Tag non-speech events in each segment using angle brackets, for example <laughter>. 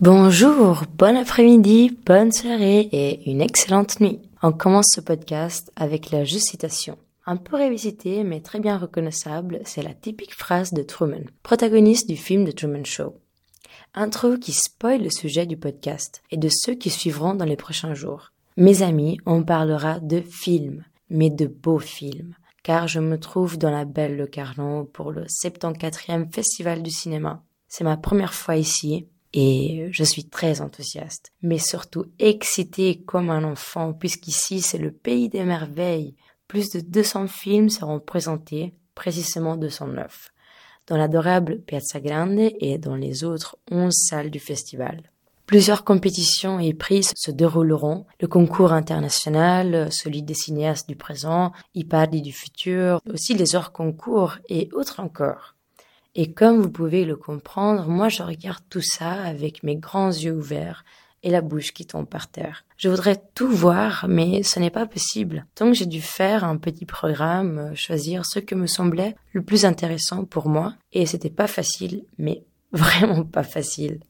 Bonjour, bon après-midi, bonne soirée et une excellente nuit. On commence ce podcast avec la juste citation. Un peu révisitée mais très bien reconnaissable, c'est la typique phrase de Truman, protagoniste du film The Truman Show. Intro qui spoil le sujet du podcast et de ceux qui suivront dans les prochains jours. Mes amis, on parlera de films, mais de beaux films car je me trouve dans la Belle Le Carnot pour le 74e Festival du cinéma. C'est ma première fois ici et je suis très enthousiaste, mais surtout excité comme un enfant puisqu'ici c'est le pays des merveilles. Plus de 200 films seront présentés, précisément 209, dans l'adorable Piazza Grande et dans les autres 11 salles du festival. Plusieurs compétitions et prix se dérouleront, le concours international, celui des cinéastes du présent, Ipardi du futur, aussi les hors concours et autres encore. Et comme vous pouvez le comprendre, moi je regarde tout ça avec mes grands yeux ouverts et la bouche qui tombe par terre. Je voudrais tout voir, mais ce n'est pas possible. Donc j'ai dû faire un petit programme, choisir ce que me semblait le plus intéressant pour moi, et c'était pas facile, mais <laughs> vraiment pas facile.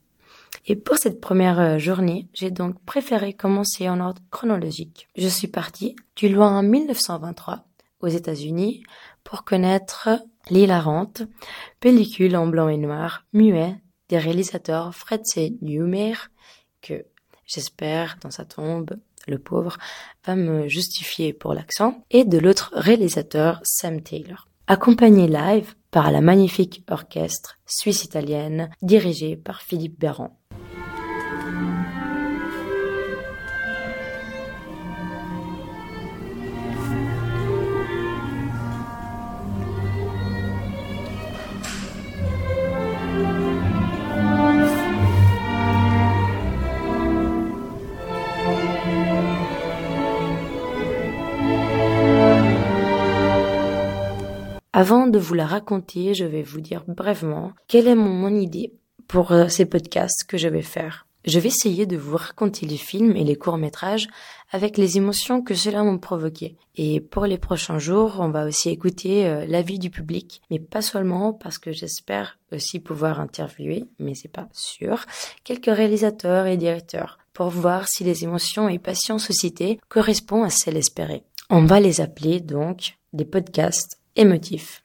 Et pour cette première euh, journée, j'ai donc préféré commencer en ordre chronologique. Je suis partie du loin 1923 aux États-Unis pour connaître L'hilarante, pellicule en blanc et noir, muet, des réalisateurs Fred C. Newmer, que j'espère dans sa tombe, le pauvre, va me justifier pour l'accent, et de l'autre réalisateur Sam Taylor. Accompagné live par la magnifique orchestre suisse-italienne dirigée par Philippe Berrand. Avant de vous la raconter, je vais vous dire brièvement quelle est mon, idée pour euh, ces podcasts que je vais faire. Je vais essayer de vous raconter les films et les courts-métrages avec les émotions que cela m'a provoqué. Et pour les prochains jours, on va aussi écouter euh, l'avis du public, mais pas seulement parce que j'espère aussi pouvoir interviewer, mais c'est pas sûr, quelques réalisateurs et directeurs pour voir si les émotions et passions suscitées correspondent à celles espérées. On va les appeler donc des podcasts émotif.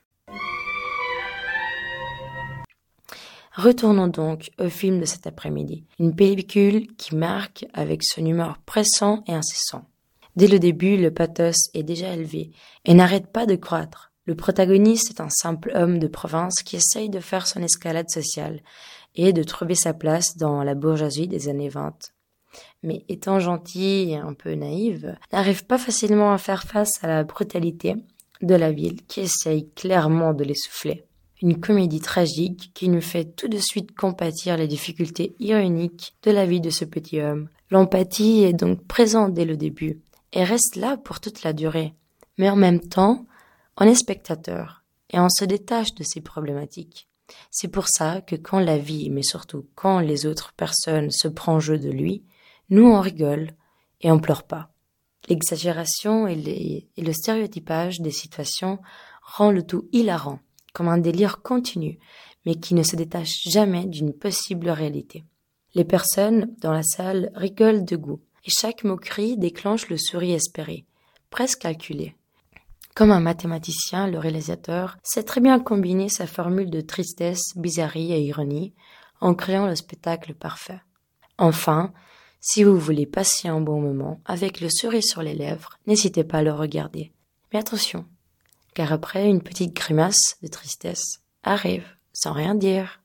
Retournons donc au film de cet après-midi, une pellicule qui marque avec son humeur pressant et incessant. Dès le début, le pathos est déjà élevé et n'arrête pas de croître. Le protagoniste est un simple homme de province qui essaye de faire son escalade sociale et de trouver sa place dans la bourgeoisie des années 20. Mais étant gentil et un peu naïve, n'arrive pas facilement à faire face à la brutalité de la ville qui essaye clairement de l'essouffler. Une comédie tragique qui nous fait tout de suite compatir les difficultés ironiques de la vie de ce petit homme. L'empathie est donc présente dès le début et reste là pour toute la durée. Mais en même temps, on est spectateur et on se détache de ces problématiques. C'est pour ça que quand la vie, mais surtout quand les autres personnes se prennent jeu de lui, nous on rigole et on pleure pas. L'exagération et, le stéréotypage des situations rend le tout hilarant, comme un délire continu, mais qui ne se détache jamais d'une possible réalité. Les personnes dans la salle rigolent de goût, et chaque moquerie déclenche le sourire espéré, presque calculé. Comme un mathématicien, le réalisateur sait très bien combiner sa formule de tristesse, bizarrerie et ironie en créant le spectacle parfait. Enfin, si vous voulez passer un bon moment avec le sourire sur les lèvres, n'hésitez pas à le regarder. Mais attention, car après une petite grimace de tristesse arrive sans rien dire.